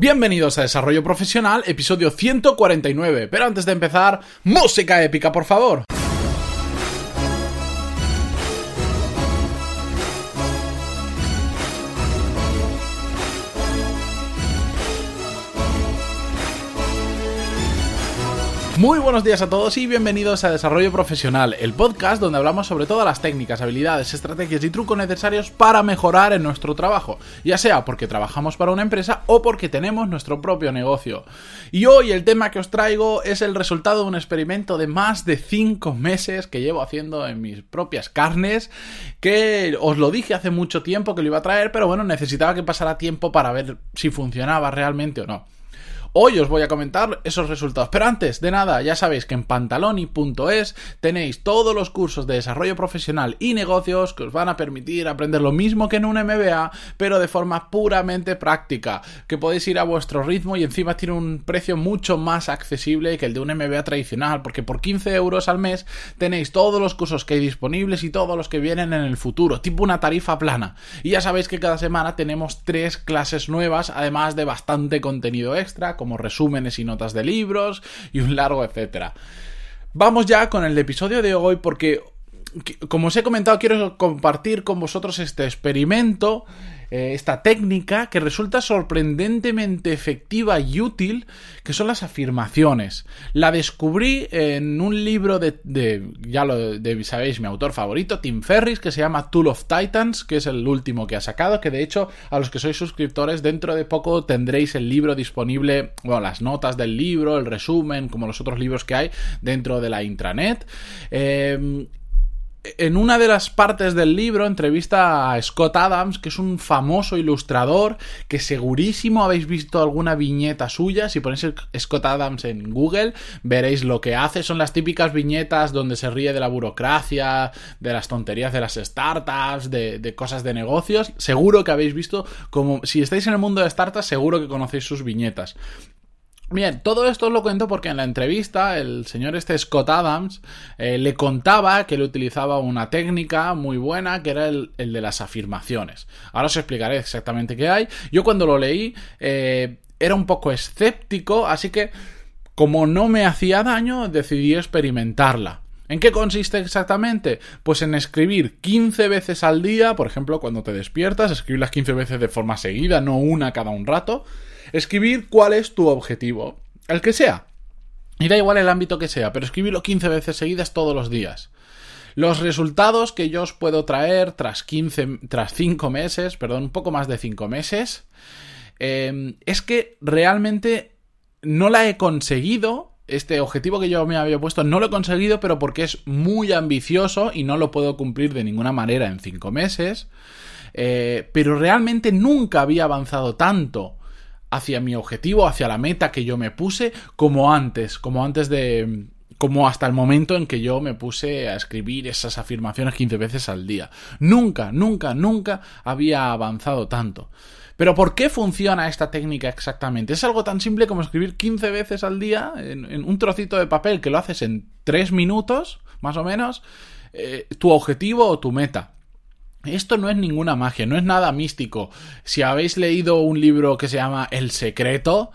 Bienvenidos a Desarrollo Profesional, episodio 149. Pero antes de empezar, música épica, por favor. Muy buenos días a todos y bienvenidos a Desarrollo Profesional, el podcast donde hablamos sobre todas las técnicas, habilidades, estrategias y trucos necesarios para mejorar en nuestro trabajo, ya sea porque trabajamos para una empresa o porque tenemos nuestro propio negocio. Y hoy el tema que os traigo es el resultado de un experimento de más de 5 meses que llevo haciendo en mis propias carnes, que os lo dije hace mucho tiempo que lo iba a traer, pero bueno, necesitaba que pasara tiempo para ver si funcionaba realmente o no. Hoy os voy a comentar esos resultados. Pero antes de nada, ya sabéis que en pantaloni.es tenéis todos los cursos de desarrollo profesional y negocios que os van a permitir aprender lo mismo que en un MBA, pero de forma puramente práctica, que podéis ir a vuestro ritmo y encima tiene un precio mucho más accesible que el de un MBA tradicional, porque por 15 euros al mes tenéis todos los cursos que hay disponibles y todos los que vienen en el futuro, tipo una tarifa plana. Y ya sabéis que cada semana tenemos tres clases nuevas, además de bastante contenido extra como resúmenes y notas de libros y un largo etcétera. Vamos ya con el episodio de hoy porque, como os he comentado, quiero compartir con vosotros este experimento eh, esta técnica que resulta sorprendentemente efectiva y útil, que son las afirmaciones. La descubrí en un libro de, ya lo de, sabéis, mi autor favorito, Tim Ferris, que se llama Tool of Titans, que es el último que ha sacado, que de hecho a los que sois suscriptores dentro de poco tendréis el libro disponible, bueno, las notas del libro, el resumen, como los otros libros que hay dentro de la intranet. Eh, en una de las partes del libro entrevista a Scott Adams, que es un famoso ilustrador, que segurísimo habéis visto alguna viñeta suya. Si ponéis Scott Adams en Google, veréis lo que hace. Son las típicas viñetas donde se ríe de la burocracia, de las tonterías de las startups, de, de cosas de negocios. Seguro que habéis visto como si estáis en el mundo de startups, seguro que conocéis sus viñetas. Bien, todo esto lo cuento porque en la entrevista el señor este Scott Adams eh, le contaba que él utilizaba una técnica muy buena que era el, de las afirmaciones. Ahora os explicaré exactamente qué hay. Yo cuando lo leí eh, era un poco escéptico, así que como no me hacía daño decidí experimentarla. ¿En qué consiste exactamente? Pues en escribir 15 veces al día, por ejemplo, cuando te despiertas, escribirlas 15 veces de forma seguida, no una cada un rato Escribir cuál es tu objetivo, el que sea. Y da igual el ámbito que sea, pero escribirlo 15 veces seguidas todos los días. Los resultados que yo os puedo traer tras 15, tras 5 meses, perdón, un poco más de 5 meses, em, es que realmente no la he conseguido. Este objetivo que yo me había puesto no lo he conseguido, pero porque es muy ambicioso y no lo puedo cumplir de ninguna manera en 5 meses. Eh, pero realmente nunca había avanzado tanto hacia mi objetivo, hacia la meta que yo me puse, como antes, como antes de como hasta el momento en que yo me puse a escribir esas afirmaciones 15 veces al día. Nunca, nunca, nunca había avanzado tanto. Pero ¿por qué funciona esta técnica exactamente? Es algo tan simple como escribir 15 veces al día en, un trocito de papel que lo haces en 3 minutos, más o menos, eh, tu objetivo o tu meta. Esto no es ninguna magia, no es nada místico. Si habéis leído un libro que se llama El secreto,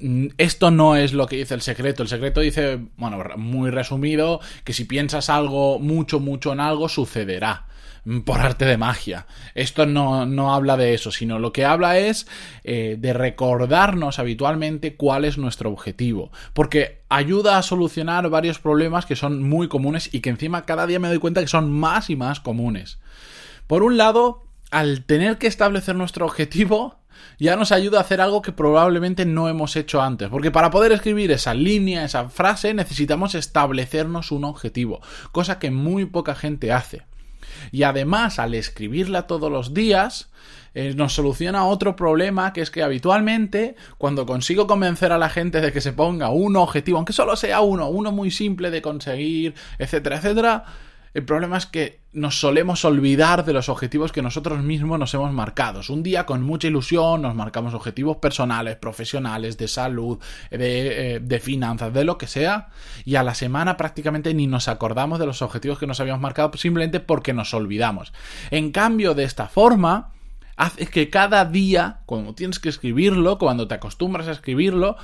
mm, esto no es lo que dice el secreto. El secreto dice, bueno, muy resumido, que si piensas algo, mucho, mucho en algo, sucederá mm, por arte de magia. Esto no, no habla de eso, sino lo que habla es eh, de recordarnos habitualmente cuál es nuestro objetivo, porque ayuda a solucionar varios problemas que son muy comunes y que encima cada día me doy cuenta que son más y más comunes. Por un lado, al tener que establecer nuestro objetivo, ya nos ayuda a hacer algo que probablemente no hemos hecho antes. Porque para poder escribir esa línea, esa frase, necesitamos establecernos un objetivo, cosa que muy poca gente hace. Y además, al escribirla todos los días, eh, nos soluciona otro problema, que es que habitualmente, cuando consigo convencer a la gente de que se ponga un objetivo, aunque solo sea uno, uno muy simple de conseguir, etcétera, etcétera, el problema es que nos solemos olvidar de los objetivos que nosotros mismos nos hemos marcado. Un día con mucha ilusión nos marcamos objetivos personales, profesionales, de salud, de, eh, de, finanzas, de lo que sea, y a la semana prácticamente ni nos acordamos de los objetivos que nos habíamos marcado simplemente porque nos olvidamos. En cambio, de esta forma, hace que cada día, cuando tienes que escribirlo, cuando te acostumbras a escribirlo,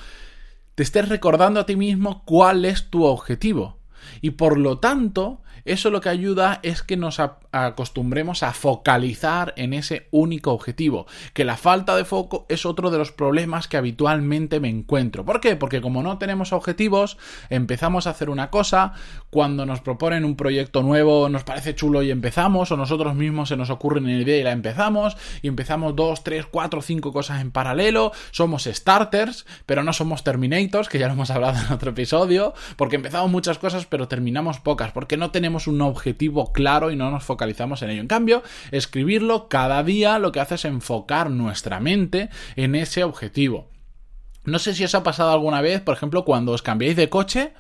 te estés recordando a ti mismo cuál es tu objetivo. Y por lo tanto, eso lo que ayuda es que nos acostumbremos a focalizar en ese único objetivo, que la falta de foco es otro de los problemas que habitualmente me encuentro. ¿Por qué? Porque como no tenemos objetivos, empezamos a hacer una cosa, cuando nos proponen un proyecto nuevo nos parece chulo y empezamos, o nosotros mismos se nos ocurre una idea y la empezamos, y empezamos dos, tres, cuatro, cinco cosas en paralelo, somos starters, pero no somos terminators, que ya lo hemos hablado en otro episodio, porque empezamos muchas cosas pero terminamos pocas, porque no tenemos un objetivo claro y no nos focalizamos en ello. En cambio, escribirlo cada día lo que hace es enfocar nuestra mente en ese objetivo. No sé si os ha pasado alguna vez, por ejemplo, cuando os cambiáis de coche,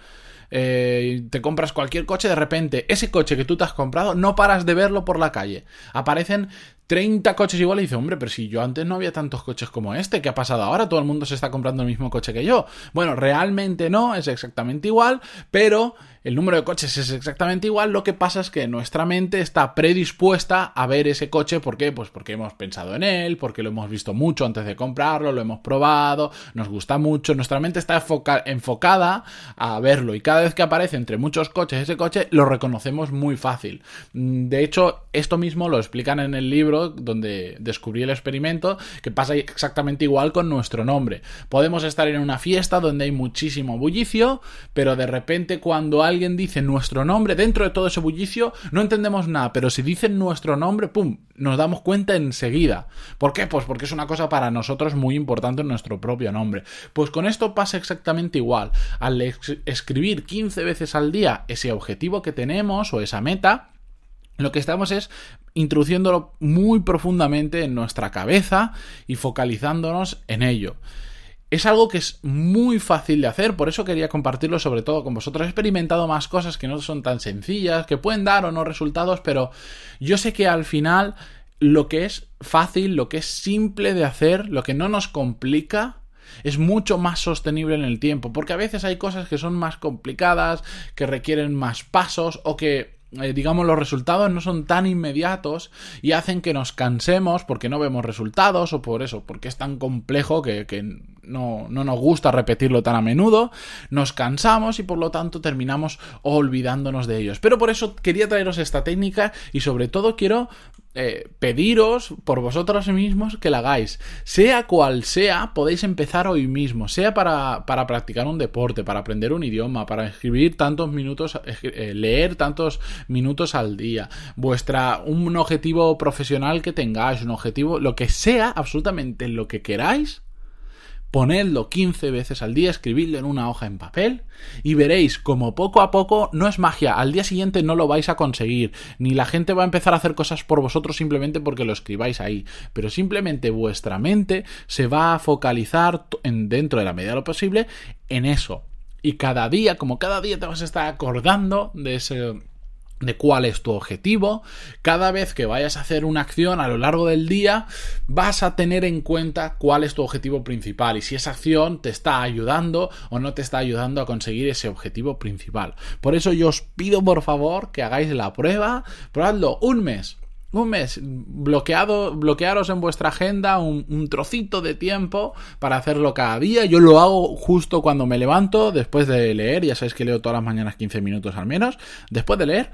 eh, te compras cualquier coche, de repente ese coche que tú te has comprado no paras de verlo por la calle. Aparecen 30 coches iguales y dice, hombre, pero si yo antes no había tantos coches como este, ¿qué ha pasado ahora? Todo el mundo se está comprando el mismo coche que yo. Bueno, realmente no, es exactamente igual, pero el número de coches es exactamente igual, lo que pasa es que nuestra mente está predispuesta a ver ese coche, ¿por qué? Pues porque hemos pensado en él, porque lo hemos visto mucho antes de comprarlo, lo hemos probado, nos gusta mucho, nuestra mente está enfocada a verlo y cada vez que aparece entre muchos coches ese coche lo reconocemos muy fácil. Mm, de hecho, esto mismo lo explican en el libro donde descubrí el experimento, que pasa exactamente igual con nuestro nombre. Podemos estar en una fiesta donde hay muchísimo bullicio, pero de repente cuando alguien dice nuestro nombre, dentro de todo ese bullicio, no entendemos nada, pero si dicen nuestro nombre, ¡pum!, nos damos cuenta enseguida. ¿Por qué? Pues porque es una cosa para nosotros muy importante en nuestro propio nombre. Pues con esto pasa exactamente igual. Al escribir 15 veces al día ese objetivo que tenemos o esa meta, lo que estamos es introduciéndolo muy profundamente en nuestra cabeza y focalizándonos en ello. Es algo que es muy fácil de hacer, por eso quería compartirlo sobre todo con vosotros. He experimentado más cosas que no son tan sencillas, que pueden dar o no resultados, pero yo sé que al final lo que es fácil, lo que es simple de hacer, lo que no nos complica, es mucho más sostenible en el tiempo, porque a veces hay cosas que son más complicadas, que requieren más pasos o que eh, digamos, los resultados no son tan inmediatos y hacen que nos cansemos porque no vemos resultados o por eso, porque es tan complejo que, que no, no, nos gusta repetirlo tan a menudo, nos cansamos y por lo tanto terminamos olvidándonos de ellos. Pero por eso quería traeros esta técnica y sobre todo quiero eh, pediros por vosotros mismos que la hagáis. Sea cual sea, podéis empezar hoy mismo. Sea para, para practicar un deporte, para aprender un idioma, para escribir tantos minutos, eh, leer tantos minutos al día. Vuestra, un objetivo profesional que tengáis, un objetivo, lo que sea, absolutamente lo que queráis ponedlo 15 veces al día, escribidlo en una hoja en papel y veréis como poco a poco no es magia, al día siguiente no lo vais a conseguir, ni la gente va a empezar a hacer cosas por vosotros simplemente porque lo escribáis ahí, pero simplemente vuestra mente se va a focalizar en, dentro de la medida de lo posible en eso. Y cada día, como cada día te vas a estar acordando de ese de cuál es tu objetivo. Cada vez que vayas a hacer una acción a lo largo del día, vas a tener en cuenta cuál es tu objetivo principal y si esa acción te está ayudando o no te está ayudando a conseguir ese objetivo principal. Por eso yo os pido por favor que hagáis la prueba, probadlo un mes. Un mes, bloqueado, bloquearos en vuestra agenda un, un trocito de tiempo para hacerlo cada día. Yo lo hago justo cuando me levanto, después de leer. Ya sabéis que leo todas las mañanas 15 minutos al menos. Después de leer,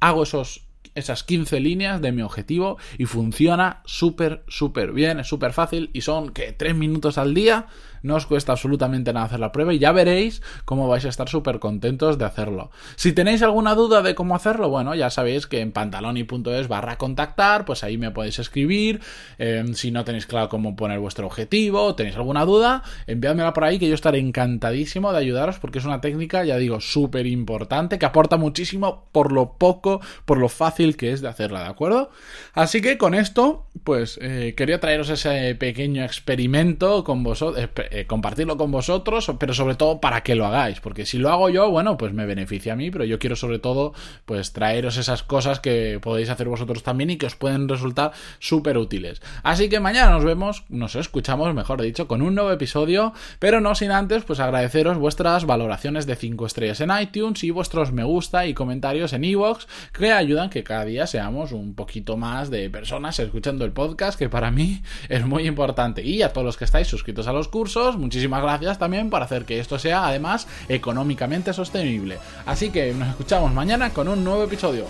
hago esos esas 15 líneas de mi objetivo y funciona súper, súper bien, es súper fácil y son que 3 minutos al día no os cuesta absolutamente nada hacer la prueba y ya veréis cómo vais a estar súper contentos de hacerlo. Si tenéis alguna duda de cómo hacerlo, bueno, ya sabéis que en pantaloni.es barra contactar, pues ahí me podéis escribir. Em, si no tenéis claro cómo poner vuestro objetivo, tenéis alguna duda, enviádmela por ahí que yo estaré encantadísimo de ayudaros porque es una técnica, ya digo, súper importante que aporta muchísimo por lo poco, por lo fácil que es de hacerla, ¿de acuerdo? Así que con esto, pues eh, quería traeros ese pequeño experimento con vosotros compartirlo con vosotros, pero sobre todo para que lo hagáis, porque si lo hago yo, bueno, pues me beneficia a mí, pero yo quiero sobre todo pues traeros esas cosas que podéis hacer vosotros también y que os pueden resultar súper útiles. Así que mañana nos vemos, nos escuchamos, mejor dicho, con un nuevo episodio, pero no sin antes pues agradeceros vuestras valoraciones de 5 estrellas en iTunes y vuestros me gusta y comentarios en iVoox que ayudan que cada día seamos un poquito más de personas escuchando el podcast, que para mí es muy importante. Y a todos los que estáis suscritos a los cursos, muchísimas gracias también por hacer que esto sea además económicamente sostenible. Así que nos escuchamos mañana con un nuevo episodio.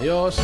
Adiós.